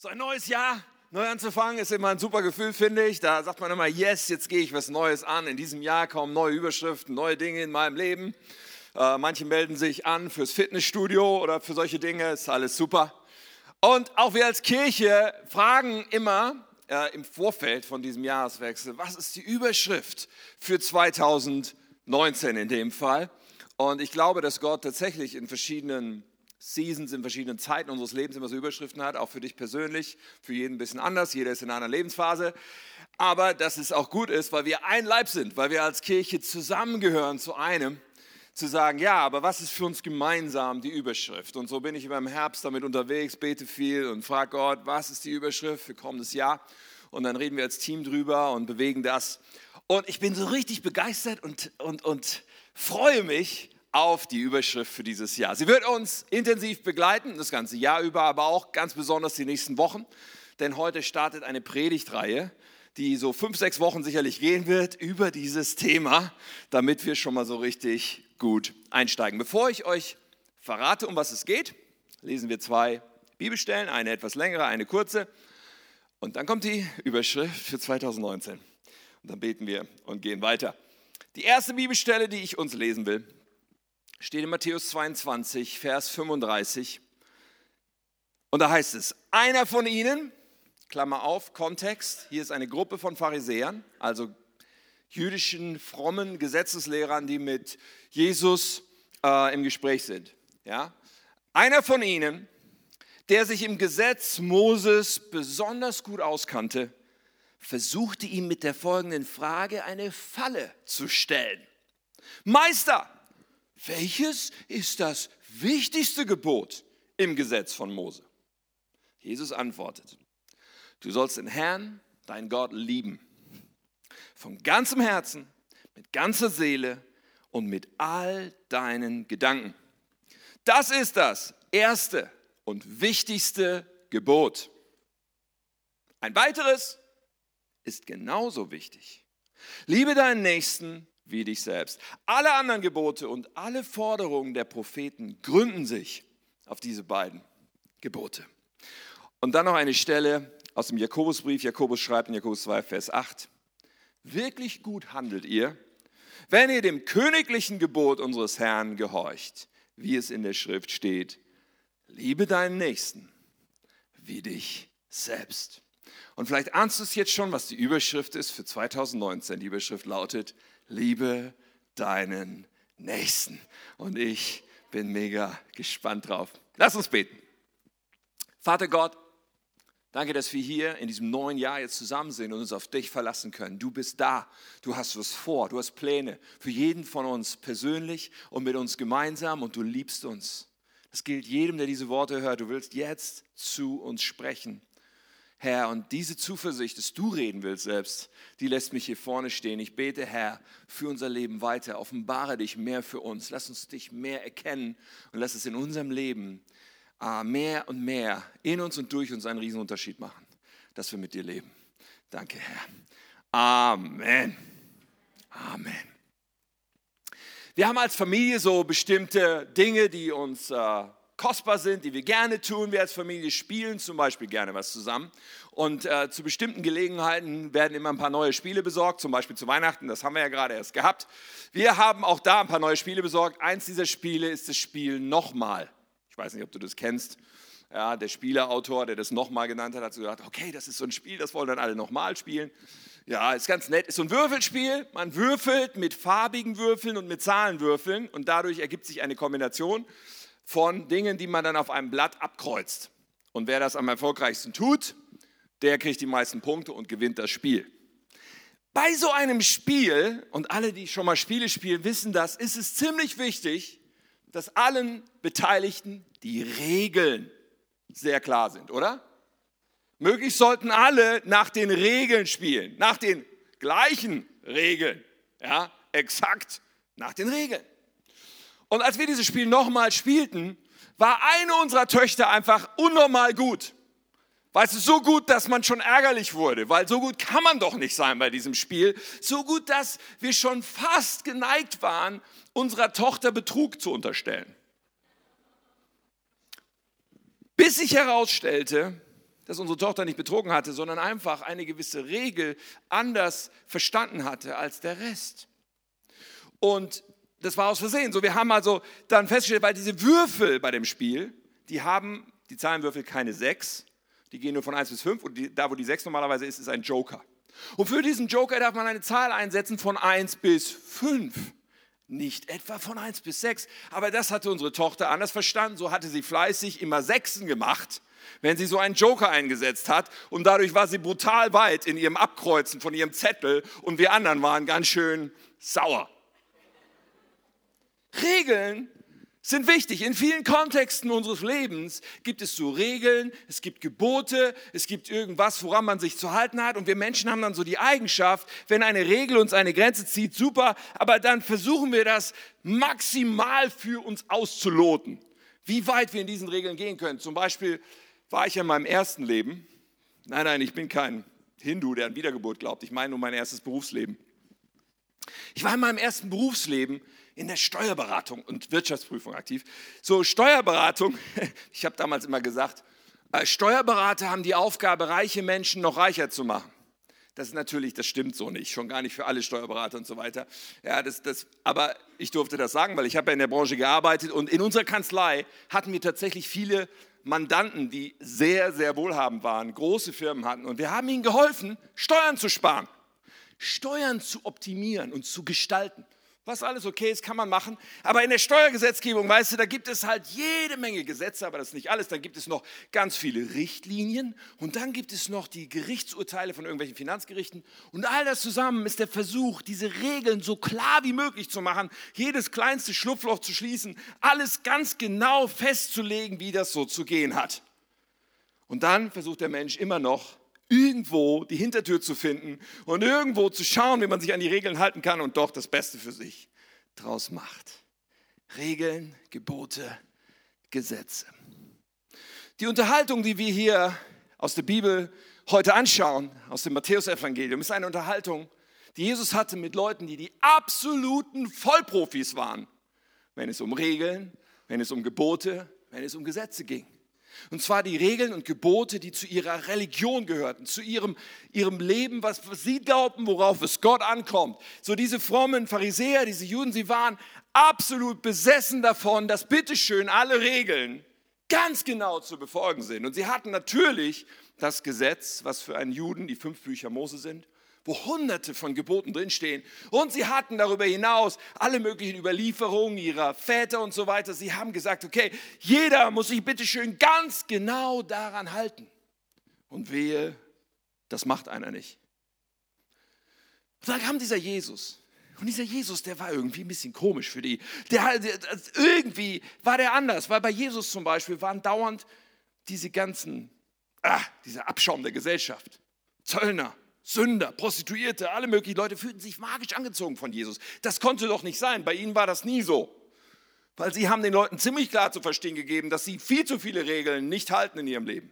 So ein neues Jahr, neu anzufangen, ist immer ein super Gefühl, finde ich. Da sagt man immer, yes, jetzt gehe ich was Neues an. In diesem Jahr kommen neue Überschriften, neue Dinge in meinem Leben. Äh, manche melden sich an fürs Fitnessstudio oder für solche Dinge, ist alles super. Und auch wir als Kirche fragen immer äh, im Vorfeld von diesem Jahreswechsel, was ist die Überschrift für 2019 in dem Fall? Und ich glaube, dass Gott tatsächlich in verschiedenen Seasons, in verschiedenen Zeiten unseres Lebens immer so Überschriften hat, auch für dich persönlich, für jeden ein bisschen anders, jeder ist in einer Lebensphase. Aber dass es auch gut ist, weil wir ein Leib sind, weil wir als Kirche zusammengehören zu einem, zu sagen, ja, aber was ist für uns gemeinsam die Überschrift? Und so bin ich immer im Herbst damit unterwegs, bete viel und frage Gott, was ist die Überschrift für kommendes Jahr? Und dann reden wir als Team drüber und bewegen das. Und ich bin so richtig begeistert und, und, und freue mich auf die Überschrift für dieses Jahr. Sie wird uns intensiv begleiten, das ganze Jahr über, aber auch ganz besonders die nächsten Wochen. Denn heute startet eine Predigtreihe, die so fünf, sechs Wochen sicherlich gehen wird über dieses Thema, damit wir schon mal so richtig gut einsteigen. Bevor ich euch verrate, um was es geht, lesen wir zwei Bibelstellen, eine etwas längere, eine kurze. Und dann kommt die Überschrift für 2019. Und dann beten wir und gehen weiter. Die erste Bibelstelle, die ich uns lesen will, steht in Matthäus 22, Vers 35. Und da heißt es, einer von ihnen, Klammer auf, Kontext, hier ist eine Gruppe von Pharisäern, also jüdischen, frommen Gesetzeslehrern, die mit Jesus äh, im Gespräch sind. Ja? Einer von ihnen, der sich im Gesetz Moses besonders gut auskannte, versuchte ihm mit der folgenden Frage eine Falle zu stellen. Meister, welches ist das wichtigste Gebot im Gesetz von Mose? Jesus antwortet, du sollst den Herrn, dein Gott, lieben. Von ganzem Herzen, mit ganzer Seele und mit all deinen Gedanken. Das ist das erste und wichtigste Gebot. Ein weiteres ist genauso wichtig. Liebe deinen Nächsten wie dich selbst. Alle anderen Gebote und alle Forderungen der Propheten gründen sich auf diese beiden Gebote. Und dann noch eine Stelle aus dem Jakobusbrief. Jakobus schreibt in Jakobus 2, Vers 8. Wirklich gut handelt ihr, wenn ihr dem königlichen Gebot unseres Herrn gehorcht, wie es in der Schrift steht. Liebe deinen Nächsten wie dich selbst. Und vielleicht ahnst du es jetzt schon, was die Überschrift ist für 2019. Die Überschrift lautet, liebe deinen Nächsten. Und ich bin mega gespannt drauf. Lass uns beten. Vater Gott, danke, dass wir hier in diesem neuen Jahr jetzt zusammen sind und uns auf dich verlassen können. Du bist da, du hast was vor, du hast Pläne für jeden von uns persönlich und mit uns gemeinsam und du liebst uns. Das gilt jedem, der diese Worte hört. Du willst jetzt zu uns sprechen. Herr, und diese Zuversicht, dass du reden willst selbst, die lässt mich hier vorne stehen. Ich bete, Herr, für unser Leben weiter. Offenbare dich mehr für uns. Lass uns dich mehr erkennen und lass es in unserem Leben äh, mehr und mehr in uns und durch uns einen Riesenunterschied machen, dass wir mit dir leben. Danke, Herr. Amen. Amen. Wir haben als Familie so bestimmte Dinge, die uns äh, kostbar sind, die wir gerne tun. Wir als Familie spielen zum Beispiel gerne was zusammen. Und äh, zu bestimmten Gelegenheiten werden immer ein paar neue Spiele besorgt, zum Beispiel zu Weihnachten, das haben wir ja gerade erst gehabt. Wir haben auch da ein paar neue Spiele besorgt. Eins dieser Spiele ist das Spiel Nochmal. Ich weiß nicht, ob du das kennst. Ja, der Spieleautor, der das nochmal genannt hat, hat so gedacht, okay, das ist so ein Spiel, das wollen dann alle nochmal spielen. Ja, ist ganz nett. Ist so ein Würfelspiel. Man würfelt mit farbigen Würfeln und mit Zahlenwürfeln und dadurch ergibt sich eine Kombination von Dingen, die man dann auf einem Blatt abkreuzt. Und wer das am erfolgreichsten tut, der kriegt die meisten Punkte und gewinnt das Spiel. Bei so einem Spiel, und alle, die schon mal Spiele spielen, wissen das, ist es ziemlich wichtig, dass allen Beteiligten die Regeln sehr klar sind, oder? Möglichst sollten alle nach den Regeln spielen, nach den gleichen Regeln, ja, exakt nach den Regeln. Und als wir dieses Spiel nochmal spielten, war eine unserer Töchter einfach unnormal gut. Weißt du, so gut, dass man schon ärgerlich wurde, weil so gut kann man doch nicht sein bei diesem Spiel. So gut, dass wir schon fast geneigt waren, unserer Tochter Betrug zu unterstellen. Bis sich herausstellte, dass unsere Tochter nicht betrogen hatte, sondern einfach eine gewisse Regel anders verstanden hatte als der Rest. Und das war aus Versehen. So, wir haben also dann festgestellt, weil diese Würfel bei dem Spiel, die haben, die Zahlenwürfel keine 6, die gehen nur von 1 bis 5 und die, da, wo die 6 normalerweise ist, ist ein Joker. Und für diesen Joker darf man eine Zahl einsetzen von 1 bis 5. Nicht etwa von 1 bis 6. Aber das hatte unsere Tochter anders verstanden. So hatte sie fleißig immer Sechsen gemacht, wenn sie so einen Joker eingesetzt hat. Und dadurch war sie brutal weit in ihrem Abkreuzen von ihrem Zettel. Und wir anderen waren ganz schön sauer. Regeln sind wichtig. In vielen Kontexten unseres Lebens gibt es so Regeln, es gibt Gebote, es gibt irgendwas, woran man sich zu halten hat. Und wir Menschen haben dann so die Eigenschaft, wenn eine Regel uns eine Grenze zieht, super, aber dann versuchen wir das maximal für uns auszuloten, wie weit wir in diesen Regeln gehen können. Zum Beispiel war ich in meinem ersten Leben, nein, nein, ich bin kein Hindu, der an Wiedergeburt glaubt, ich meine nur mein erstes Berufsleben. Ich war in meinem ersten Berufsleben in der Steuerberatung und Wirtschaftsprüfung aktiv. So Steuerberatung, ich habe damals immer gesagt, äh, Steuerberater haben die Aufgabe, reiche Menschen noch reicher zu machen. Das ist natürlich, das stimmt so nicht, schon gar nicht für alle Steuerberater und so weiter. Ja, das, das, aber ich durfte das sagen, weil ich habe ja in der Branche gearbeitet und in unserer Kanzlei hatten wir tatsächlich viele Mandanten, die sehr, sehr wohlhabend waren, große Firmen hatten und wir haben ihnen geholfen, Steuern zu sparen, Steuern zu optimieren und zu gestalten. Was alles okay ist, kann man machen. Aber in der Steuergesetzgebung, weißt du, da gibt es halt jede Menge Gesetze, aber das ist nicht alles. Dann gibt es noch ganz viele Richtlinien und dann gibt es noch die Gerichtsurteile von irgendwelchen Finanzgerichten. Und all das zusammen ist der Versuch, diese Regeln so klar wie möglich zu machen, jedes kleinste Schlupfloch zu schließen, alles ganz genau festzulegen, wie das so zu gehen hat. Und dann versucht der Mensch immer noch, irgendwo die Hintertür zu finden und irgendwo zu schauen, wie man sich an die Regeln halten kann und doch das Beste für sich draus macht. Regeln, Gebote, Gesetze. Die Unterhaltung, die wir hier aus der Bibel heute anschauen, aus dem Matthäusevangelium, ist eine Unterhaltung, die Jesus hatte mit Leuten, die die absoluten Vollprofis waren, wenn es um Regeln, wenn es um Gebote, wenn es um Gesetze ging. Und zwar die Regeln und Gebote, die zu ihrer Religion gehörten, zu ihrem, ihrem Leben, was, sie glaubten, worauf es Gott ankommt. So diese frommen Pharisäer, diese Juden, sie waren absolut besessen davon, dass bitteschön alle Regeln ganz genau zu befolgen sind. Und sie hatten natürlich das Gesetz, was für einen Juden die fünf Bücher Mose sind wo hunderte von Geboten drinstehen. Und sie hatten darüber hinaus alle möglichen Überlieferungen ihrer Väter und so weiter. Sie haben gesagt, okay, jeder muss sich bitte schön ganz genau daran halten. Und wehe, das macht einer nicht. Und dann kam dieser Jesus. Und dieser Jesus, der war irgendwie ein bisschen komisch für die. Der, der, irgendwie war der anders, weil bei Jesus zum Beispiel waren dauernd diese ganzen, ah, dieser Abschaum der Gesellschaft. Zöllner, Sünder, Prostituierte, alle möglichen Leute fühlten sich magisch angezogen von Jesus. Das konnte doch nicht sein. Bei ihnen war das nie so. Weil sie haben den Leuten ziemlich klar zu verstehen gegeben, dass sie viel zu viele Regeln nicht halten in ihrem Leben.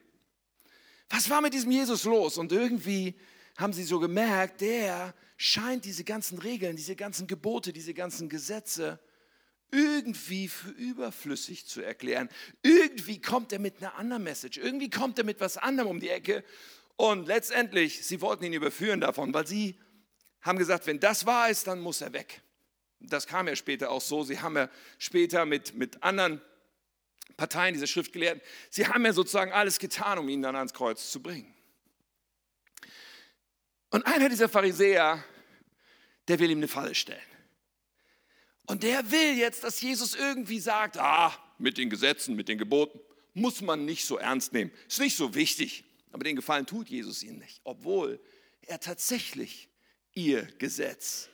Was war mit diesem Jesus los? Und irgendwie haben sie so gemerkt, der scheint diese ganzen Regeln, diese ganzen Gebote, diese ganzen Gesetze irgendwie für überflüssig zu erklären. Irgendwie kommt er mit einer anderen Message, irgendwie kommt er mit was anderem um die Ecke und letztendlich, sie wollten ihn überführen davon, weil sie haben gesagt, wenn das wahr ist, dann muss er weg. Das kam ja später auch so. Sie haben ja später mit, mit anderen Parteien, diese Schriftgelehrten, sie haben ja sozusagen alles getan, um ihn dann ans Kreuz zu bringen. Und einer dieser Pharisäer, der will ihm eine Falle stellen. Und der will jetzt, dass Jesus irgendwie sagt, ah, mit den Gesetzen, mit den Geboten muss man nicht so ernst nehmen. Ist nicht so wichtig. Aber den Gefallen tut Jesus ihnen nicht, obwohl er tatsächlich ihr Gesetz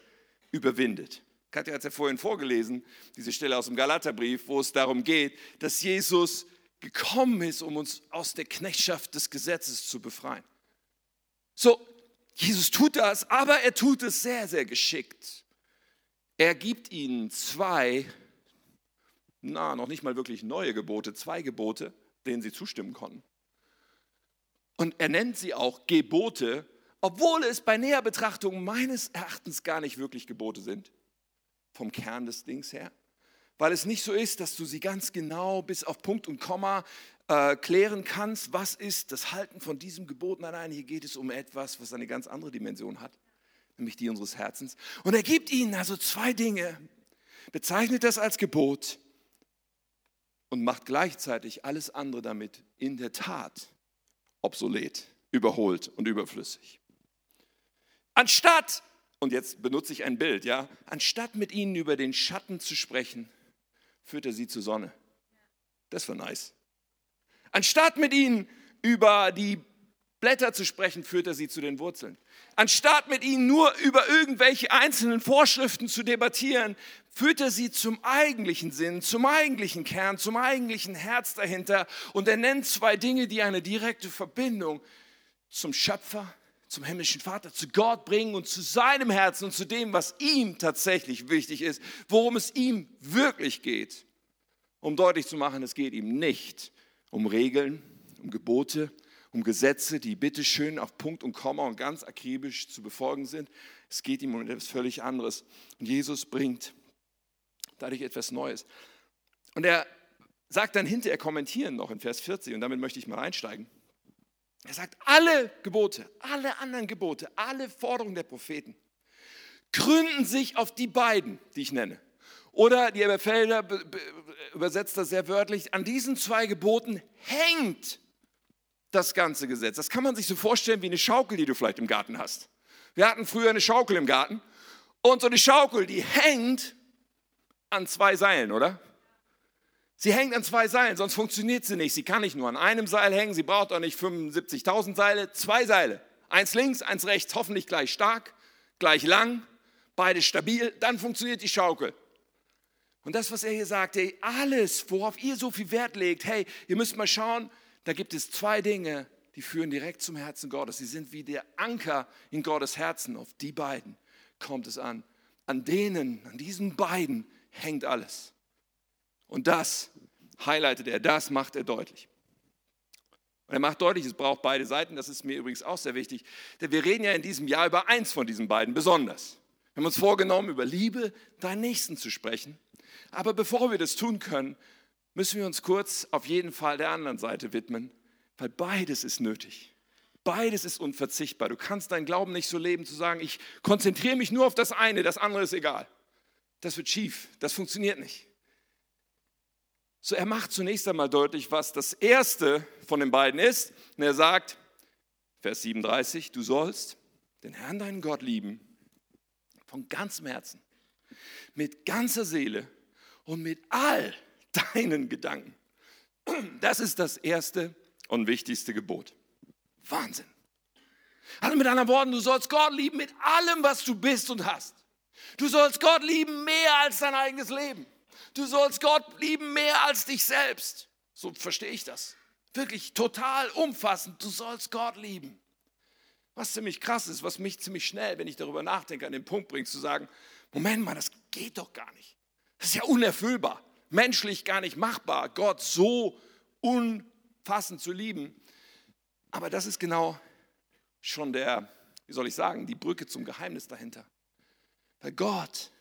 überwindet. Katja hat es ja vorhin vorgelesen, diese Stelle aus dem Galaterbrief, wo es darum geht, dass Jesus gekommen ist, um uns aus der Knechtschaft des Gesetzes zu befreien. So, Jesus tut das, aber er tut es sehr, sehr geschickt. Er gibt ihnen zwei, na, noch nicht mal wirklich neue Gebote, zwei Gebote, denen sie zustimmen konnten. Und er nennt sie auch Gebote, obwohl es bei näher Betrachtung meines Erachtens gar nicht wirklich Gebote sind, vom Kern des Dings her. weil es nicht so ist, dass du sie ganz genau bis auf Punkt und Komma äh, klären kannst, was ist das Halten von diesem Gebot. Nein, nein, hier geht es um etwas, was eine ganz andere Dimension hat, nämlich die unseres Herzens. Und er gibt ihnen also zwei Dinge, bezeichnet das als Gebot und macht gleichzeitig alles andere damit in der Tat obsolet, überholt und überflüssig. Anstatt, und jetzt benutze ich ein Bild, ja, anstatt mit ihnen über den Schatten zu sprechen, führt er sie zur Sonne. Das war nice. Anstatt mit ihnen über die Blätter zu sprechen, führt er sie zu den Wurzeln. Anstatt mit ihnen nur über irgendwelche einzelnen Vorschriften zu debattieren, führt er sie zum eigentlichen Sinn, zum eigentlichen Kern, zum eigentlichen Herz dahinter. Und er nennt zwei Dinge, die eine direkte Verbindung zum Schöpfer, zum himmlischen Vater, zu Gott bringen und zu seinem Herzen und zu dem, was ihm tatsächlich wichtig ist, worum es ihm wirklich geht. Um deutlich zu machen, es geht ihm nicht um Regeln, um Gebote, um Gesetze, die bitteschön auf Punkt und Komma und ganz akribisch zu befolgen sind. Es geht ihm um etwas völlig anderes. Und Jesus bringt dadurch etwas Neues. Und er sagt dann hinterher kommentieren noch in Vers 40, und damit möchte ich mal einsteigen. Er sagt, alle Gebote, alle anderen Gebote, alle Forderungen der Propheten gründen sich auf die beiden, die ich nenne. Oder die Elberfelder übersetzt das sehr wörtlich, an diesen zwei Geboten hängt das ganze Gesetz. Das kann man sich so vorstellen wie eine Schaukel, die du vielleicht im Garten hast. Wir hatten früher eine Schaukel im Garten und so eine Schaukel, die hängt an zwei Seilen, oder? Sie hängt an zwei Seilen, sonst funktioniert sie nicht. Sie kann nicht nur an einem Seil hängen, sie braucht auch nicht 75.000 Seile, zwei Seile. Eins links, eins rechts, hoffentlich gleich stark, gleich lang, beide stabil, dann funktioniert die Schaukel. Und das, was er hier sagt, hey, alles, worauf ihr so viel Wert legt, hey, ihr müsst mal schauen, da gibt es zwei Dinge, die führen direkt zum Herzen Gottes. Sie sind wie der Anker in Gottes Herzen. Auf die beiden kommt es an. An denen, an diesen beiden hängt alles. Und das highlightet er, das macht er deutlich. Und er macht deutlich, es braucht beide Seiten, das ist mir übrigens auch sehr wichtig, denn wir reden ja in diesem Jahr über eins von diesen beiden besonders. Wir haben uns vorgenommen, über Liebe deinen Nächsten zu sprechen. Aber bevor wir das tun können, müssen wir uns kurz auf jeden Fall der anderen Seite widmen, weil beides ist nötig. Beides ist unverzichtbar. Du kannst deinen Glauben nicht so leben, zu sagen, ich konzentriere mich nur auf das eine, das andere ist egal. Das wird schief, das funktioniert nicht. So, er macht zunächst einmal deutlich, was das erste von den beiden ist. Und er sagt, Vers 37, du sollst den Herrn deinen Gott lieben von ganzem Herzen, mit ganzer Seele und mit all deinen Gedanken. Das ist das erste und wichtigste Gebot. Wahnsinn. Also mit anderen Worten, du sollst Gott lieben mit allem, was du bist und hast. Du sollst Gott lieben mehr als dein eigenes Leben. Du sollst Gott lieben mehr als dich selbst. So verstehe ich das. Wirklich total umfassend. Du sollst Gott lieben. Was ziemlich krass ist, was mich ziemlich schnell, wenn ich darüber nachdenke, an den Punkt bringt, zu sagen, Moment mal, das geht doch gar nicht. Das ist ja unerfüllbar, menschlich gar nicht machbar, Gott so umfassend zu lieben. Aber das ist genau schon der, wie soll ich sagen, die Brücke zum Geheimnis dahinter. Weil Gott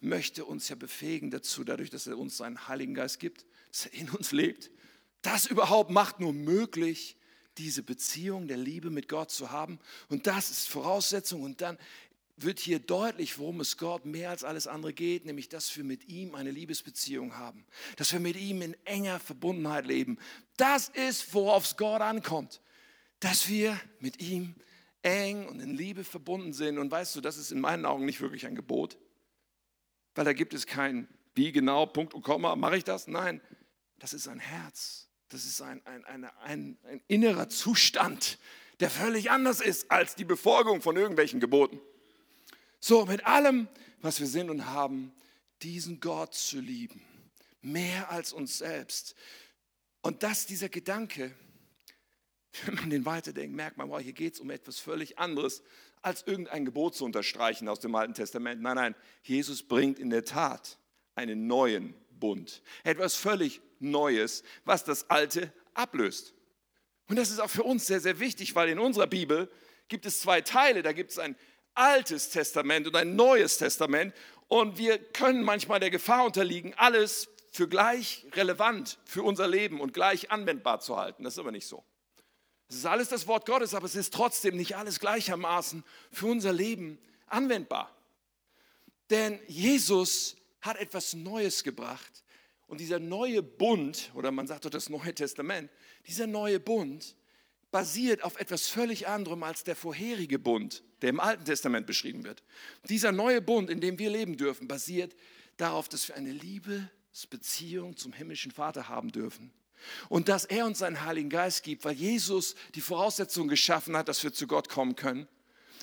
möchte uns ja befähigen dazu, dadurch, dass er uns seinen Heiligen Geist gibt, dass er in uns lebt. Das überhaupt macht nur möglich, diese Beziehung der Liebe mit Gott zu haben. Und das ist Voraussetzung. Und dann wird hier deutlich, worum es Gott mehr als alles andere geht, nämlich dass wir mit ihm eine Liebesbeziehung haben, dass wir mit ihm in enger Verbundenheit leben. Das ist, worauf es Gott ankommt, dass wir mit ihm eng und in Liebe verbunden sind. Und weißt du, das ist in meinen Augen nicht wirklich ein Gebot, weil da gibt es kein wie genau, Punkt und Komma, mache ich das? Nein, das ist ein Herz. Das ist ein, ein, eine, ein, ein innerer Zustand, der völlig anders ist als die Befolgung von irgendwelchen Geboten. So, mit allem, was wir sind und haben, diesen Gott zu lieben, mehr als uns selbst. Und dass dieser Gedanke, wenn man den weiterdenkt, merkt man, wow, hier geht es um etwas völlig anderes, als irgendein Gebot zu unterstreichen aus dem Alten Testament. Nein, nein, Jesus bringt in der Tat einen neuen Bund. Etwas völlig Neues, was das Alte ablöst. Und das ist auch für uns sehr, sehr wichtig, weil in unserer Bibel gibt es zwei Teile. Da gibt es ein Altes Testament und ein Neues Testament. Und wir können manchmal der Gefahr unterliegen, alles für gleich relevant für unser Leben und gleich anwendbar zu halten. Das ist aber nicht so. Es ist alles das Wort Gottes, aber es ist trotzdem nicht alles gleichermaßen für unser Leben anwendbar. Denn Jesus hat etwas Neues gebracht. Und dieser neue Bund, oder man sagt doch das Neue Testament, dieser neue Bund basiert auf etwas völlig anderem als der vorherige Bund, der im Alten Testament beschrieben wird. Dieser neue Bund, in dem wir leben dürfen, basiert darauf, dass wir eine Liebesbeziehung zum himmlischen Vater haben dürfen. Und dass er uns seinen Heiligen Geist gibt, weil Jesus die Voraussetzung geschaffen hat, dass wir zu Gott kommen können.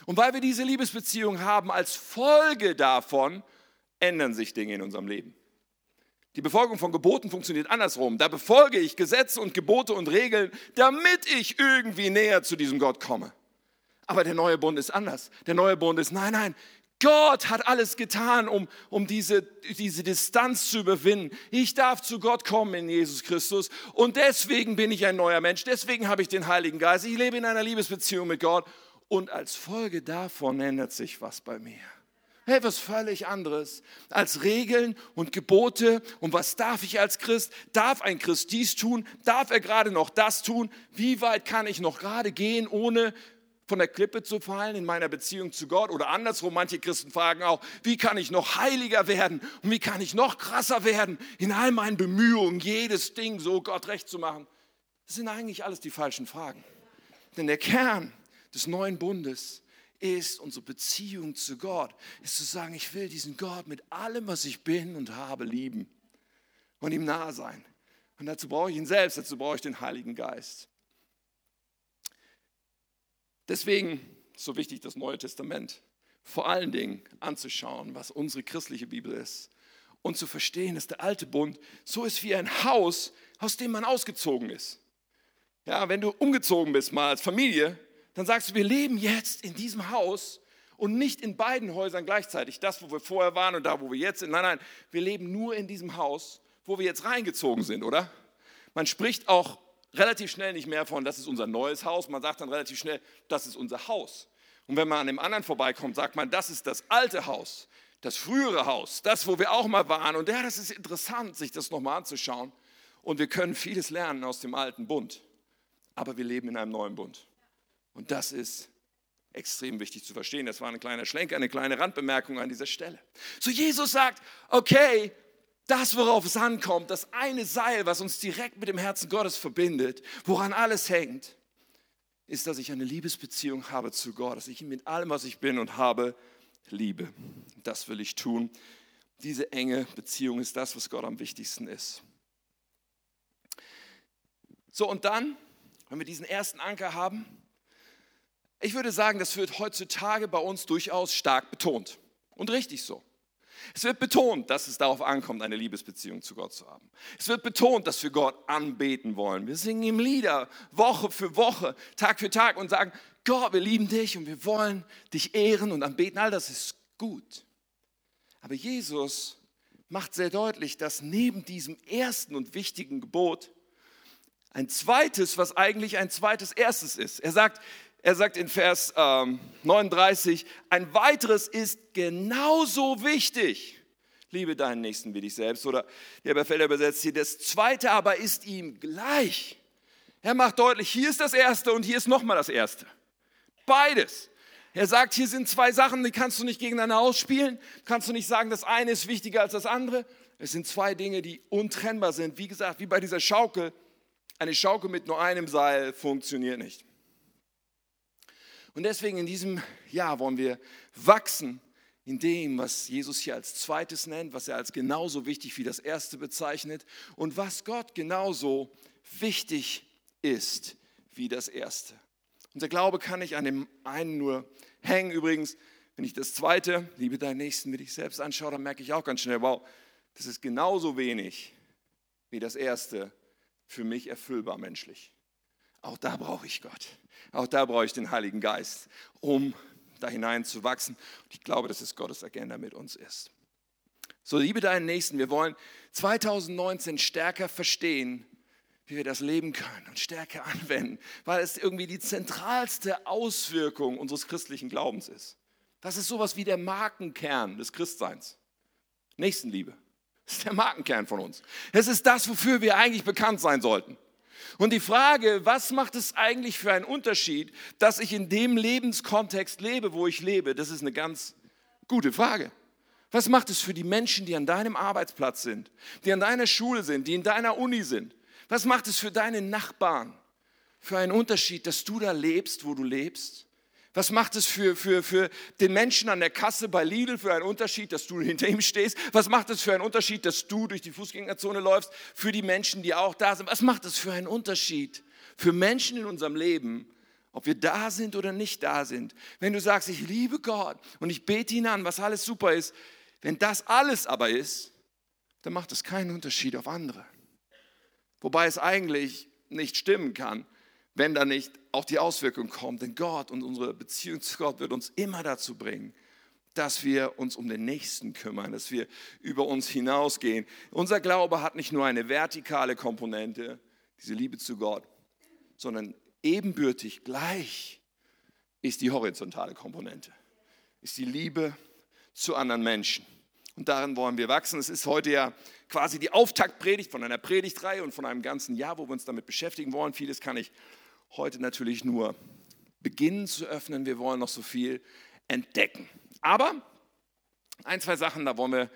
Und weil wir diese Liebesbeziehung haben, als Folge davon ändern sich Dinge in unserem Leben. Die Befolgung von Geboten funktioniert andersrum. Da befolge ich Gesetze und Gebote und Regeln, damit ich irgendwie näher zu diesem Gott komme. Aber der neue Bund ist anders. Der neue Bund ist, nein, nein, Gott hat alles getan, um, um diese, diese Distanz zu überwinden. Ich darf zu Gott kommen in Jesus Christus und deswegen bin ich ein neuer Mensch. Deswegen habe ich den Heiligen Geist. Ich lebe in einer Liebesbeziehung mit Gott und als Folge davon ändert sich was bei mir. Etwas völlig anderes als Regeln und Gebote. Und was darf ich als Christ? Darf ein Christ dies tun? Darf er gerade noch das tun? Wie weit kann ich noch gerade gehen, ohne von der Klippe zu fallen in meiner Beziehung zu Gott oder andersrum. Manche Christen fragen auch, wie kann ich noch heiliger werden und wie kann ich noch krasser werden in all meinen Bemühungen, jedes Ding so Gott recht zu machen. Das sind eigentlich alles die falschen Fragen. Denn der Kern des neuen Bundes ist unsere Beziehung zu Gott, ist zu sagen, ich will diesen Gott mit allem, was ich bin und habe, lieben und ihm nahe sein. Und dazu brauche ich ihn selbst, dazu brauche ich den Heiligen Geist. Deswegen ist so wichtig, das Neue Testament vor allen Dingen anzuschauen, was unsere christliche Bibel ist und zu verstehen, dass der alte Bund so ist wie ein Haus, aus dem man ausgezogen ist. Ja, wenn du umgezogen bist mal als Familie, dann sagst du, wir leben jetzt in diesem Haus und nicht in beiden Häusern gleichzeitig. Das, wo wir vorher waren und da, wo wir jetzt sind. Nein, nein, wir leben nur in diesem Haus, wo wir jetzt reingezogen sind, oder? Man spricht auch relativ schnell nicht mehr von, das ist unser neues Haus. Man sagt dann relativ schnell, das ist unser Haus. Und wenn man an dem anderen vorbeikommt, sagt man, das ist das alte Haus, das frühere Haus, das, wo wir auch mal waren. Und ja, das ist interessant, sich das nochmal anzuschauen. Und wir können vieles lernen aus dem alten Bund. Aber wir leben in einem neuen Bund. Und das ist extrem wichtig zu verstehen. Das war ein kleiner Schlenker, eine kleine Randbemerkung an dieser Stelle. So Jesus sagt, okay, das, worauf es ankommt, das eine Seil, was uns direkt mit dem Herzen Gottes verbindet, woran alles hängt, ist, dass ich eine Liebesbeziehung habe zu Gott, dass ich ihn mit allem, was ich bin und habe, liebe. Das will ich tun. Diese enge Beziehung ist das, was Gott am wichtigsten ist. So, und dann, wenn wir diesen ersten Anker haben, ich würde sagen, das wird heutzutage bei uns durchaus stark betont. Und richtig so. Es wird betont, dass es darauf ankommt, eine Liebesbeziehung zu Gott zu haben. Es wird betont, dass wir Gott anbeten wollen. Wir singen ihm Lieder Woche für Woche, Tag für Tag und sagen, Gott, wir lieben dich und wir wollen dich ehren und anbeten. All das ist gut. Aber Jesus macht sehr deutlich, dass neben diesem ersten und wichtigen Gebot ein zweites, was eigentlich ein zweites erstes ist. Er sagt, er sagt in Vers ähm, 39, ein weiteres ist genauso wichtig. Liebe deinen Nächsten wie dich selbst. Oder der Überfelder übersetzt hier, das zweite aber ist ihm gleich. Er macht deutlich, hier ist das erste und hier ist nochmal das erste. Beides. Er sagt, hier sind zwei Sachen, die kannst du nicht gegeneinander ausspielen. Kannst du nicht sagen, das eine ist wichtiger als das andere. Es sind zwei Dinge, die untrennbar sind. Wie gesagt, wie bei dieser Schaukel. Eine Schaukel mit nur einem Seil funktioniert nicht. Und deswegen in diesem Jahr wollen wir wachsen in dem, was Jesus hier als zweites nennt, was er als genauso wichtig wie das erste bezeichnet und was Gott genauso wichtig ist wie das erste. Unser Glaube kann nicht an dem einen nur hängen. Übrigens, wenn ich das zweite, liebe deinen Nächsten, wie dich selbst anschaue, dann merke ich auch ganz schnell, wow, das ist genauso wenig wie das erste für mich erfüllbar menschlich. Auch da brauche ich Gott. Auch da brauche ich den Heiligen Geist, um da hinein zu wachsen. Und ich glaube, dass es Gottes Agenda mit uns ist. So, liebe deinen Nächsten, wir wollen 2019 stärker verstehen, wie wir das leben können und stärker anwenden, weil es irgendwie die zentralste Auswirkung unseres christlichen Glaubens ist. Das ist sowas wie der Markenkern des Christseins. Nächstenliebe. Das ist der Markenkern von uns. Es ist das, wofür wir eigentlich bekannt sein sollten. Und die Frage, was macht es eigentlich für einen Unterschied, dass ich in dem Lebenskontext lebe, wo ich lebe, das ist eine ganz gute Frage. Was macht es für die Menschen, die an deinem Arbeitsplatz sind, die an deiner Schule sind, die in deiner Uni sind? Was macht es für deine Nachbarn für einen Unterschied, dass du da lebst, wo du lebst? Was macht es für, für, für den Menschen an der Kasse bei Lidl für einen Unterschied, dass du hinter ihm stehst? Was macht es für einen Unterschied, dass du durch die Fußgängerzone läufst? Für die Menschen, die auch da sind. Was macht es für einen Unterschied für Menschen in unserem Leben, ob wir da sind oder nicht da sind? Wenn du sagst, ich liebe Gott und ich bete ihn an, was alles super ist, wenn das alles aber ist, dann macht es keinen Unterschied auf andere. Wobei es eigentlich nicht stimmen kann, wenn da nicht auch die Auswirkung kommt. Denn Gott und unsere Beziehung zu Gott wird uns immer dazu bringen, dass wir uns um den Nächsten kümmern, dass wir über uns hinausgehen. Unser Glaube hat nicht nur eine vertikale Komponente, diese Liebe zu Gott, sondern ebenbürtig gleich ist die horizontale Komponente, ist die Liebe zu anderen Menschen. Und darin wollen wir wachsen. Es ist heute ja quasi die Auftaktpredigt von einer Predigtreihe und von einem ganzen Jahr, wo wir uns damit beschäftigen wollen. Vieles kann ich heute natürlich nur beginnen zu öffnen. Wir wollen noch so viel entdecken. Aber ein, zwei Sachen, da wollen wir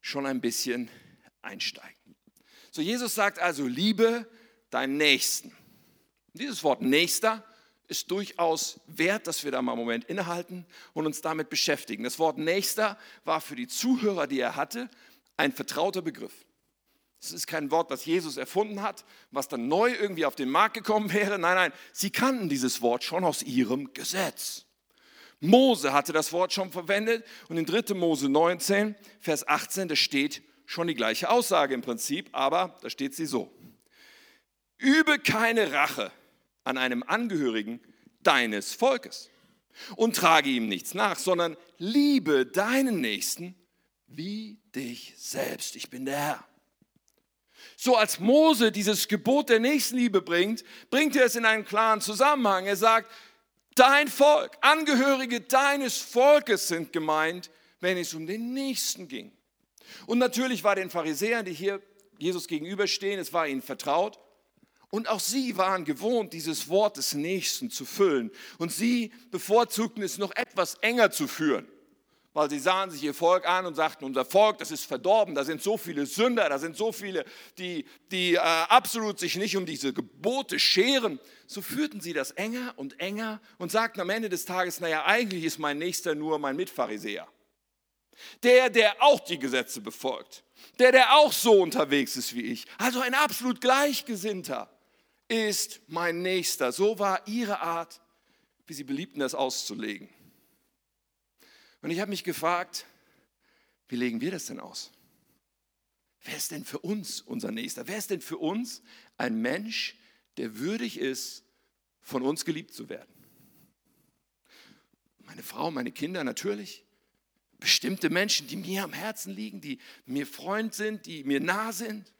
schon ein bisschen einsteigen. So, Jesus sagt also, liebe deinen Nächsten. Dieses Wort Nächster ist durchaus wert, dass wir da mal einen Moment innehalten und uns damit beschäftigen. Das Wort Nächster war für die Zuhörer, die er hatte, ein vertrauter Begriff. Es ist kein Wort, was Jesus erfunden hat, was dann neu irgendwie auf den Markt gekommen wäre. Nein, nein, sie kannten dieses Wort schon aus ihrem Gesetz. Mose hatte das Wort schon verwendet und in 3. Mose 19, Vers 18, da steht schon die gleiche Aussage im Prinzip, aber da steht sie so. Übe keine Rache an einem Angehörigen deines Volkes und trage ihm nichts nach, sondern liebe deinen Nächsten wie dich selbst. Ich bin der Herr. So als Mose dieses Gebot der Nächstenliebe bringt, bringt er es in einen klaren Zusammenhang. Er sagt, dein Volk, Angehörige deines Volkes sind gemeint, wenn es um den Nächsten ging. Und natürlich war den Pharisäern, die hier Jesus gegenüberstehen, es war ihnen vertraut. Und auch sie waren gewohnt, dieses Wort des Nächsten zu füllen. Und sie bevorzugten es noch etwas enger zu führen weil sie sahen sich ihr Volk an und sagten, unser Volk, das ist verdorben, da sind so viele Sünder, da sind so viele, die, die äh, absolut sich nicht um diese Gebote scheren. So führten sie das enger und enger und sagten am Ende des Tages, naja, eigentlich ist mein Nächster nur mein Mitpharisäer. Der, der auch die Gesetze befolgt. Der, der auch so unterwegs ist wie ich. Also ein absolut Gleichgesinnter ist mein Nächster. So war ihre Art, wie sie beliebten, das auszulegen. Und ich habe mich gefragt, wie legen wir das denn aus? Wer ist denn für uns unser Nächster? Wer ist denn für uns ein Mensch, der würdig ist, von uns geliebt zu werden? Meine Frau, meine Kinder natürlich. Bestimmte Menschen, die mir am Herzen liegen, die mir Freund sind, die mir nah sind.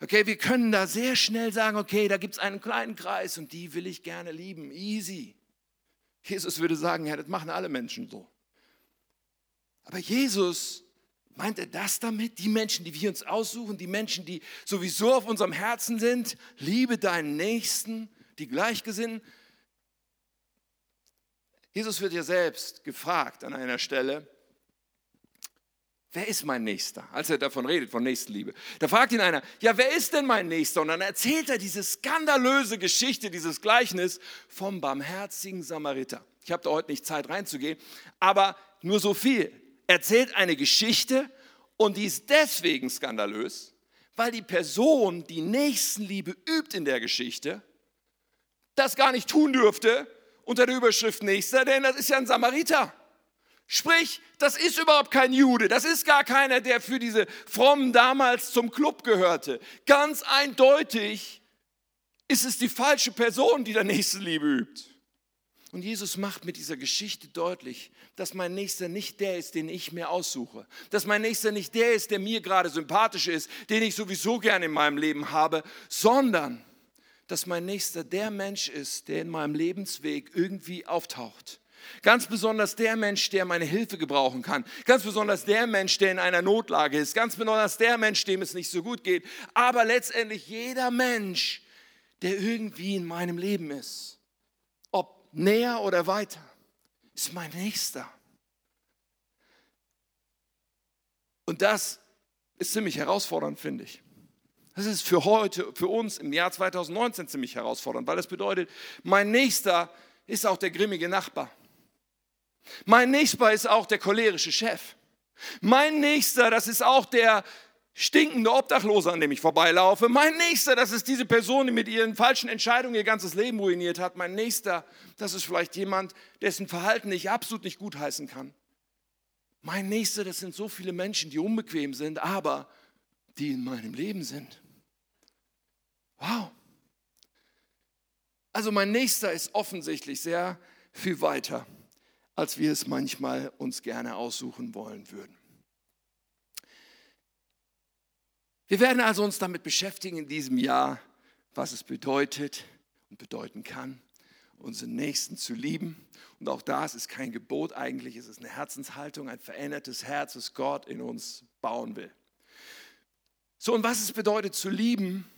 Okay, wir können da sehr schnell sagen, okay, da gibt es einen kleinen Kreis und die will ich gerne lieben. Easy. Jesus würde sagen, ja, das machen alle Menschen so. Aber Jesus, meint er das damit? Die Menschen, die wir uns aussuchen, die Menschen, die sowieso auf unserem Herzen sind, liebe deinen Nächsten, die Gleichgesinnten. Jesus wird ja selbst gefragt an einer Stelle, Wer ist mein Nächster? Als er davon redet, von Nächstenliebe. Da fragt ihn einer, ja, wer ist denn mein Nächster? Und dann erzählt er diese skandalöse Geschichte, dieses Gleichnis vom barmherzigen Samariter. Ich habe da heute nicht Zeit reinzugehen, aber nur so viel. Erzählt eine Geschichte und die ist deswegen skandalös, weil die Person, die Nächstenliebe übt in der Geschichte, das gar nicht tun dürfte unter der Überschrift Nächster, denn das ist ja ein Samariter. Sprich, das ist überhaupt kein Jude, das ist gar keiner, der für diese Frommen damals zum Club gehörte. Ganz eindeutig ist es die falsche Person, die der Nächstenliebe übt. Und Jesus macht mit dieser Geschichte deutlich, dass mein Nächster nicht der ist, den ich mir aussuche. Dass mein Nächster nicht der ist, der mir gerade sympathisch ist, den ich sowieso gerne in meinem Leben habe, sondern dass mein Nächster der Mensch ist, der in meinem Lebensweg irgendwie auftaucht Ganz besonders der Mensch, der meine Hilfe gebrauchen kann. Ganz besonders der Mensch, der in einer Notlage ist. Ganz besonders der Mensch, dem es nicht so gut geht. Aber letztendlich jeder Mensch, der irgendwie in meinem Leben ist. Ob näher oder weiter, ist mein Nächster. Und das ist ziemlich herausfordernd, finde ich. Das ist für heute, für uns im Jahr 2019 ziemlich herausfordernd, weil das bedeutet, mein Nächster ist auch der grimmige Nachbar. Mein Nächster ist auch der cholerische Chef. Mein Nächster, das ist auch der stinkende Obdachlose, an dem ich vorbeilaufe. Mein Nächster, das ist diese Person, die mit ihren falschen Entscheidungen ihr ganzes Leben ruiniert hat. Mein Nächster, das ist vielleicht jemand, dessen Verhalten ich absolut nicht gutheißen kann. Mein Nächster, das sind so viele Menschen, die unbequem sind, aber die in meinem Leben sind. Wow. Also mein Nächster ist offensichtlich sehr viel weiter, als wir es manchmal uns gerne aussuchen wollen würden. Wir werden also uns damit beschäftigen in diesem Jahr, was es bedeutet und bedeuten kann, unseren Nächsten zu lieben. Und auch das ist kein Gebot eigentlich, es ist eine Herzenshaltung, ein verändertes Herz, das Gott in uns bauen will. So, und was es bedeutet zu lieben,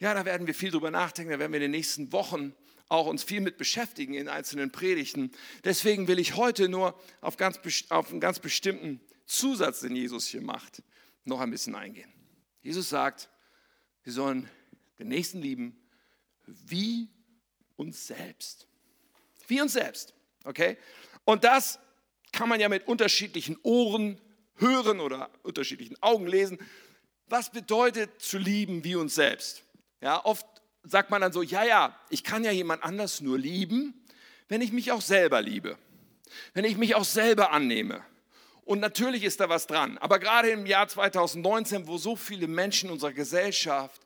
ja, da werden wir viel drüber nachdenken, da werden wir in den nächsten Wochen auch uns viel mit beschäftigen in einzelnen Predigten. Deswegen will ich heute nur auf, ganz, auf einen ganz bestimmten Zusatz, den Jesus hier macht, noch ein bisschen eingehen. Jesus sagt, wir sollen den Nächsten lieben wie uns selbst. Wie uns selbst, okay? Und das kann man ja mit unterschiedlichen Ohren hören oder unterschiedlichen Augen lesen. Was bedeutet zu lieben wie uns selbst? Ja, oft sagt man dann so, ja, ja, ich kann ja jemand anders nur lieben, wenn ich mich auch selber liebe, wenn ich mich auch selber annehme. Und natürlich ist da was dran. Aber gerade im Jahr 2019, wo so viele Menschen unserer Gesellschaft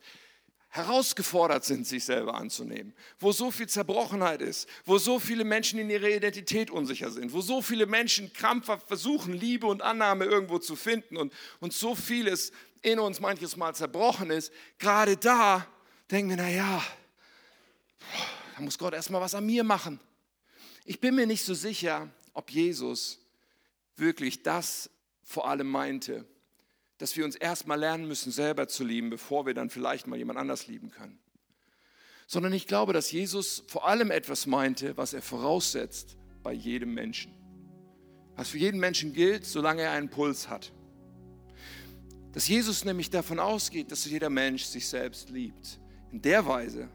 herausgefordert sind, sich selber anzunehmen, wo so viel Zerbrochenheit ist, wo so viele Menschen in ihrer Identität unsicher sind, wo so viele Menschen krampfhaft versuchen, Liebe und Annahme irgendwo zu finden und, und so vieles in uns manches Mal zerbrochen ist, gerade da denken wir, naja, da muss Gott erstmal was an mir machen. Ich bin mir nicht so sicher, ob Jesus wirklich das vor allem meinte, dass wir uns erstmal lernen müssen, selber zu lieben, bevor wir dann vielleicht mal jemand anders lieben können. Sondern ich glaube, dass Jesus vor allem etwas meinte, was er voraussetzt bei jedem Menschen. Was für jeden Menschen gilt, solange er einen Puls hat. Dass Jesus nämlich davon ausgeht, dass jeder Mensch sich selbst liebt in der Weise,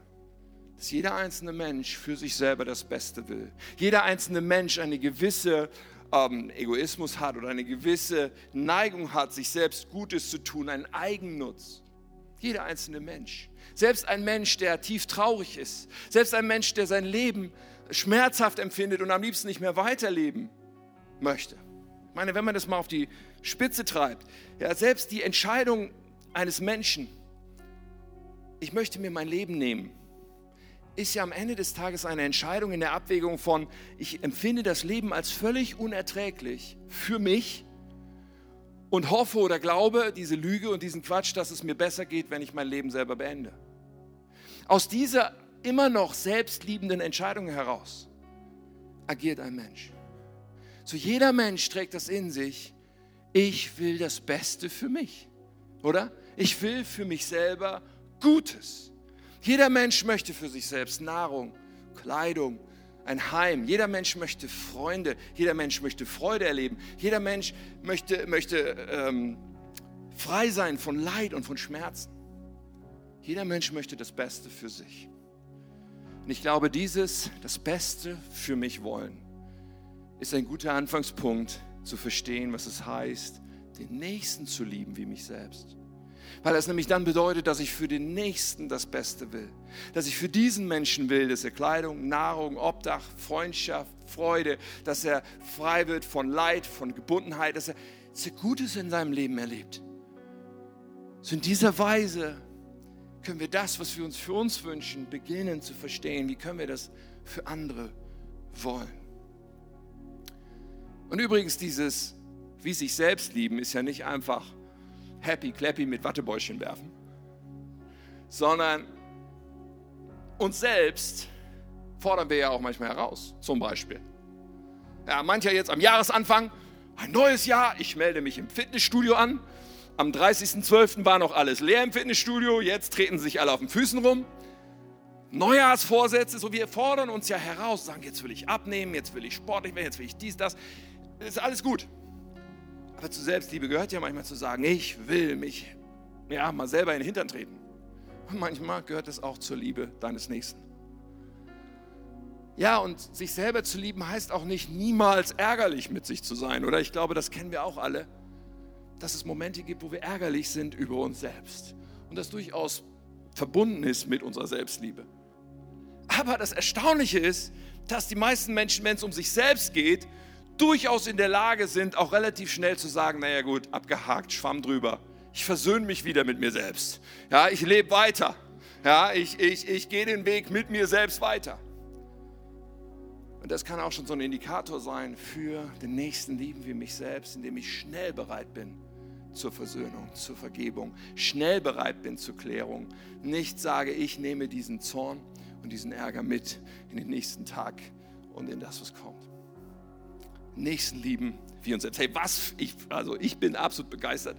dass jeder einzelne Mensch für sich selber das Beste will. Jeder einzelne Mensch eine gewisse ähm, Egoismus hat oder eine gewisse Neigung hat, sich selbst Gutes zu tun, einen Eigennutz. Jeder einzelne Mensch. Selbst ein Mensch, der tief traurig ist. Selbst ein Mensch, der sein Leben schmerzhaft empfindet und am liebsten nicht mehr weiterleben möchte. Ich meine, wenn man das mal auf die Spitze treibt, ja, selbst die Entscheidung eines Menschen, ich möchte mir mein Leben nehmen, ist ja am Ende des Tages eine Entscheidung in der Abwägung von, ich empfinde das Leben als völlig unerträglich für mich und hoffe oder glaube diese Lüge und diesen Quatsch, dass es mir besser geht, wenn ich mein Leben selber beende. Aus dieser immer noch selbstliebenden Entscheidung heraus agiert ein Mensch. So jeder Mensch trägt das in sich, ich will das Beste für mich, oder? Ich will für mich selber Gutes. Jeder Mensch möchte für sich selbst Nahrung, Kleidung, ein Heim. Jeder Mensch möchte Freunde. Jeder Mensch möchte Freude erleben. Jeder Mensch möchte, möchte ähm, frei sein von Leid und von Schmerzen. Jeder Mensch möchte das Beste für sich. Und ich glaube, dieses, das Beste für mich wollen, ist ein guter Anfangspunkt zu verstehen, was es heißt, den Nächsten zu lieben wie mich selbst. Weil es nämlich dann bedeutet, dass ich für den Nächsten das Beste will. Dass ich für diesen Menschen will, dass er Kleidung, Nahrung, Obdach, Freundschaft, Freude, dass er frei wird von Leid, von Gebundenheit, dass er, dass er Gutes in seinem Leben erlebt. So in dieser Weise können wir das, was wir uns für uns wünschen, beginnen zu verstehen. Wie können wir das für andere wollen? Und übrigens, dieses wie sich selbst lieben ist ja nicht einfach happy clappy mit Wattebäuschen werfen, sondern uns selbst fordern wir ja auch manchmal heraus, zum Beispiel. Ja, mancher jetzt am Jahresanfang, ein neues Jahr, ich melde mich im Fitnessstudio an. Am 30.12. war noch alles leer im Fitnessstudio, jetzt treten sich alle auf den Füßen rum. Neujahrsvorsätze, so wir fordern uns ja heraus, sagen, jetzt will ich abnehmen, jetzt will ich sportlich werden, jetzt will ich dies, das. Das ist alles gut. Aber zu Selbstliebe gehört ja manchmal zu sagen, ich will mich ja, mal selber in den Hintern treten. Und manchmal gehört es auch zur Liebe deines Nächsten. Ja, und sich selber zu lieben heißt auch nicht niemals ärgerlich mit sich zu sein, oder? Ich glaube, das kennen wir auch alle, dass es Momente gibt, wo wir ärgerlich sind über uns selbst. Und das durchaus verbunden ist mit unserer Selbstliebe. Aber das Erstaunliche ist, dass die meisten Menschen, wenn es um sich selbst geht, durchaus in der Lage sind, auch relativ schnell zu sagen, naja gut, abgehakt, schwamm drüber. Ich versöhne mich wieder mit mir selbst. Ja, ich lebe weiter. Ja, ich, ich, ich gehe den Weg mit mir selbst weiter. Und das kann auch schon so ein Indikator sein für den nächsten lieben wie mich selbst, indem ich schnell bereit bin zur Versöhnung, zur Vergebung, schnell bereit bin zur Klärung. Nicht sage, ich nehme diesen Zorn und diesen Ärger mit in den nächsten Tag und in das, was kommt. Nächsten lieben wie uns selbst. Hey, was? Ich, also ich bin absolut begeistert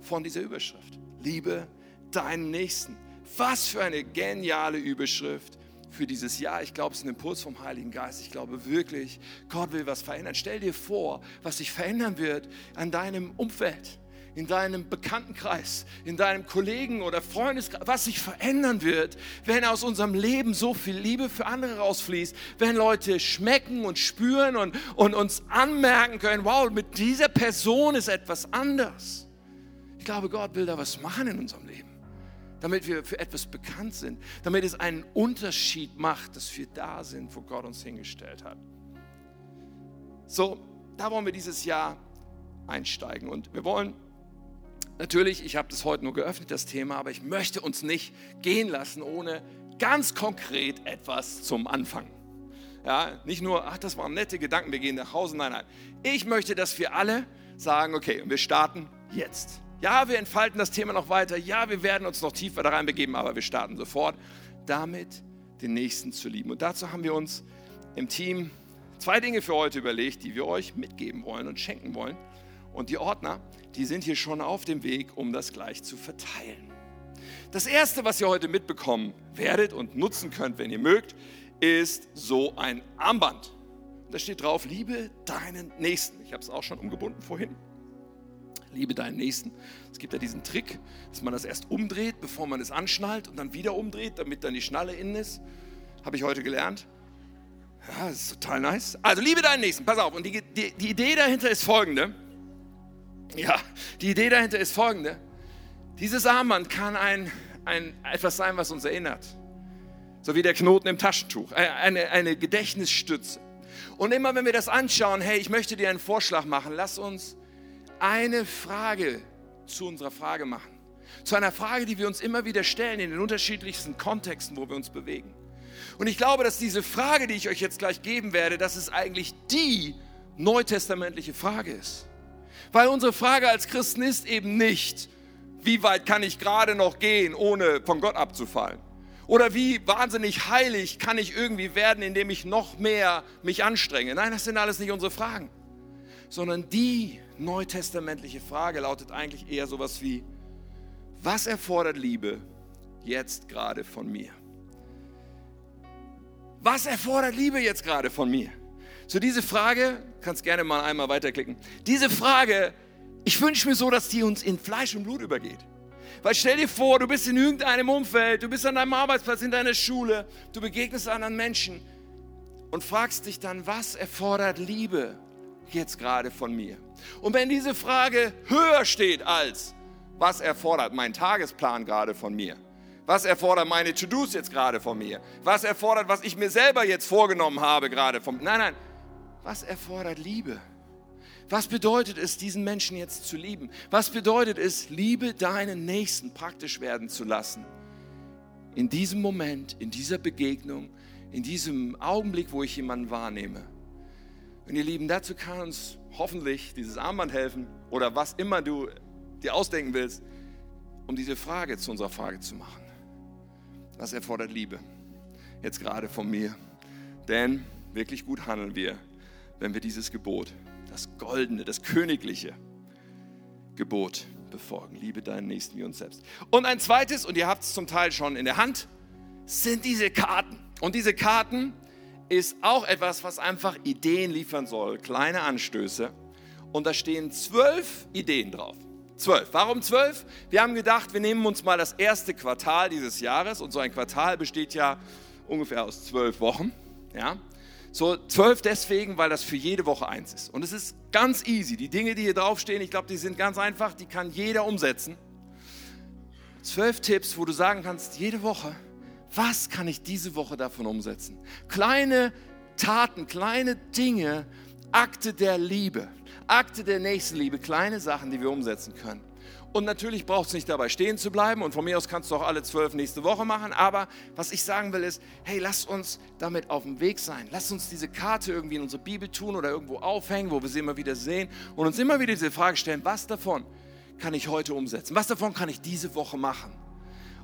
von dieser Überschrift. Liebe deinen Nächsten. Was für eine geniale Überschrift für dieses Jahr. Ich glaube, es ist ein Impuls vom Heiligen Geist. Ich glaube wirklich, Gott will was verändern. Stell dir vor, was sich verändern wird an deinem Umfeld, in deinem Bekanntenkreis, in deinem Kollegen oder Freundeskreis, was sich verändern wird, wenn aus unserem Leben so viel Liebe für andere rausfließt, wenn Leute schmecken und spüren und, und uns anmerken können, wow, mit dieser Person ist etwas anders. Ich glaube, Gott will da was machen in unserem Leben damit wir für etwas bekannt sind, damit es einen Unterschied macht, dass wir da sind, wo Gott uns hingestellt hat. So, da wollen wir dieses Jahr einsteigen und wir wollen natürlich, ich habe das heute nur geöffnet, das Thema, aber ich möchte uns nicht gehen lassen, ohne ganz konkret etwas zum Anfang. Ja, nicht nur, ach, das waren nette Gedanken, wir gehen nach Hause. Nein, nein. Ich möchte, dass wir alle sagen, okay, wir starten jetzt. Ja, wir entfalten das Thema noch weiter. Ja, wir werden uns noch tiefer da reinbegeben, aber wir starten sofort damit, den Nächsten zu lieben. Und dazu haben wir uns im Team zwei Dinge für heute überlegt, die wir euch mitgeben wollen und schenken wollen. Und die Ordner, die sind hier schon auf dem Weg, um das gleich zu verteilen. Das erste, was ihr heute mitbekommen werdet und nutzen könnt, wenn ihr mögt, ist so ein Armband. Da steht drauf, liebe deinen Nächsten. Ich habe es auch schon umgebunden vorhin liebe deinen Nächsten. Es gibt ja diesen Trick, dass man das erst umdreht, bevor man es anschnallt und dann wieder umdreht, damit dann die Schnalle innen ist. Habe ich heute gelernt. Ja, das ist total nice. Also liebe deinen Nächsten, pass auf. Und die, die, die Idee dahinter ist folgende. Ja, die Idee dahinter ist folgende. Dieses Armband kann ein, ein, etwas sein, was uns erinnert. So wie der Knoten im Taschentuch. Eine, eine Gedächtnisstütze. Und immer wenn wir das anschauen, hey, ich möchte dir einen Vorschlag machen, lass uns eine Frage zu unserer Frage machen. Zu einer Frage, die wir uns immer wieder stellen in den unterschiedlichsten Kontexten, wo wir uns bewegen. Und ich glaube, dass diese Frage, die ich euch jetzt gleich geben werde, dass es eigentlich die neutestamentliche Frage ist. Weil unsere Frage als Christen ist eben nicht, wie weit kann ich gerade noch gehen, ohne von Gott abzufallen? Oder wie wahnsinnig heilig kann ich irgendwie werden, indem ich noch mehr mich anstrenge? Nein, das sind alles nicht unsere Fragen sondern die neutestamentliche Frage lautet eigentlich eher sowas wie, was erfordert Liebe jetzt gerade von mir? Was erfordert Liebe jetzt gerade von mir? So diese Frage, kannst gerne mal einmal weiterklicken. Diese Frage, ich wünsche mir so, dass die uns in Fleisch und Blut übergeht. Weil stell dir vor, du bist in irgendeinem Umfeld, du bist an deinem Arbeitsplatz, in deiner Schule, du begegnest anderen Menschen und fragst dich dann, was erfordert Liebe jetzt gerade von mir? Und wenn diese Frage höher steht als, was erfordert mein Tagesplan gerade von mir? Was erfordert meine To-Dos jetzt gerade von mir? Was erfordert, was ich mir selber jetzt vorgenommen habe gerade von mir? Nein, nein. Was erfordert Liebe? Was bedeutet es, diesen Menschen jetzt zu lieben? Was bedeutet es, Liebe deinen Nächsten praktisch werden zu lassen? In diesem Moment, in dieser Begegnung, in diesem Augenblick, wo ich jemanden wahrnehme. Und ihr Lieben, dazu kann uns hoffentlich dieses Armband helfen oder was immer du dir ausdenken willst, um diese Frage zu unserer Frage zu machen. Das erfordert Liebe. Jetzt gerade von mir. Denn wirklich gut handeln wir, wenn wir dieses Gebot, das goldene, das königliche Gebot befolgen. Liebe deinen Nächsten wie uns selbst. Und ein zweites, und ihr habt es zum Teil schon in der Hand, sind diese Karten. Und diese Karten ist auch etwas, was einfach Ideen liefern soll, kleine Anstöße. Und da stehen zwölf Ideen drauf. Zwölf. Warum zwölf? Wir haben gedacht, wir nehmen uns mal das erste Quartal dieses Jahres. Und so ein Quartal besteht ja ungefähr aus zwölf Wochen. Ja? So zwölf deswegen, weil das für jede Woche eins ist. Und es ist ganz easy. Die Dinge, die hier draufstehen, ich glaube, die sind ganz einfach, die kann jeder umsetzen. Zwölf Tipps, wo du sagen kannst, jede Woche, was kann ich diese Woche davon umsetzen? Kleine Taten, kleine Dinge, Akte der Liebe, Akte der Nächstenliebe, kleine Sachen, die wir umsetzen können. Und natürlich braucht es nicht dabei stehen zu bleiben. Und von mir aus kannst du auch alle zwölf nächste Woche machen. Aber was ich sagen will ist, hey, lass uns damit auf dem Weg sein. Lass uns diese Karte irgendwie in unsere Bibel tun oder irgendwo aufhängen, wo wir sie immer wieder sehen. Und uns immer wieder diese Frage stellen, was davon kann ich heute umsetzen? Was davon kann ich diese Woche machen?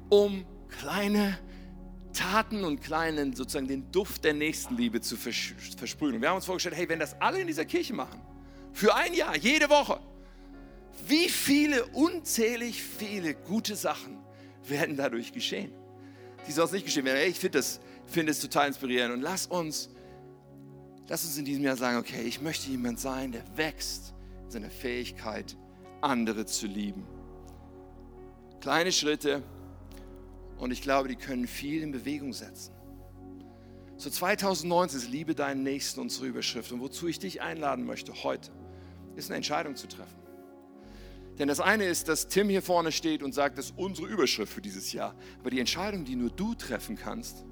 Um kleine Taten und kleinen, sozusagen den Duft der Nächstenliebe zu versprühen. Wir haben uns vorgestellt, hey, wenn das alle in dieser Kirche machen, für ein Jahr, jede Woche, wie viele, unzählig viele gute Sachen werden dadurch geschehen, die sonst nicht geschehen wären. Ich finde das, find total inspirierend und lass uns, lass uns in diesem Jahr sagen, okay, ich möchte jemand sein, der wächst in seiner Fähigkeit, andere zu lieben. Kleine Schritte und ich glaube, die können viel in Bewegung setzen. So 2019 ist Liebe deinen Nächsten unsere Überschrift und wozu ich dich einladen möchte heute, ist eine Entscheidung zu treffen. Denn das eine ist, dass Tim hier vorne steht und sagt, das ist unsere Überschrift für dieses Jahr. Aber die Entscheidung, die nur du treffen kannst,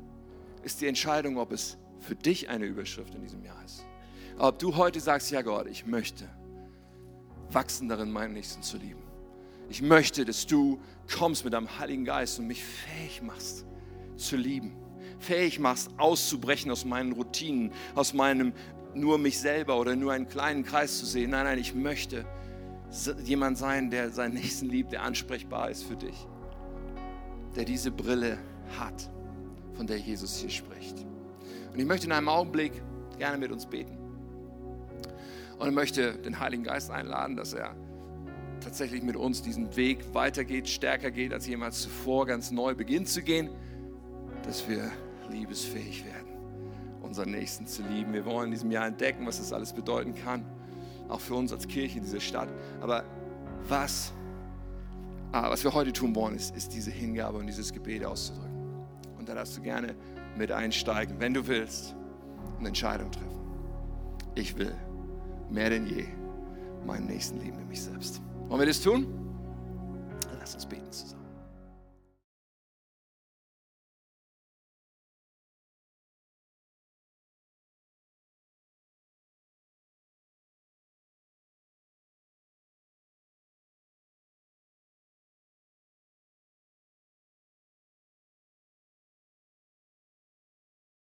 ist die Entscheidung, ob es für dich eine Überschrift in diesem Jahr ist. Ob du heute sagst, ja Gott, ich möchte wachsen darin, meinen Nächsten zu lieben. Ich möchte, dass du kommst mit deinem Heiligen Geist und mich fähig machst zu lieben. Fähig machst, auszubrechen aus meinen Routinen, aus meinem nur mich selber oder nur einen kleinen Kreis zu sehen. Nein, nein, ich möchte jemand sein, der seinen Nächsten liebt, der ansprechbar ist für dich, der diese Brille hat, von der Jesus hier spricht. Und ich möchte in einem Augenblick gerne mit uns beten. Und ich möchte den Heiligen Geist einladen, dass er tatsächlich mit uns diesen Weg weitergeht, stärker geht als jemals zuvor, ganz neu beginnt zu gehen, dass wir liebesfähig werden, unseren Nächsten zu lieben. Wir wollen in diesem Jahr entdecken, was das alles bedeuten kann auch für uns als Kirche, diese Stadt. Aber was, ah, was wir heute tun wollen, ist, ist diese Hingabe und dieses Gebet auszudrücken. Und da darfst du gerne mit einsteigen, wenn du willst, eine Entscheidung treffen. Ich will mehr denn je meinen Nächsten lieben wie mich selbst. Wollen wir das tun? Lass uns beten zusammen.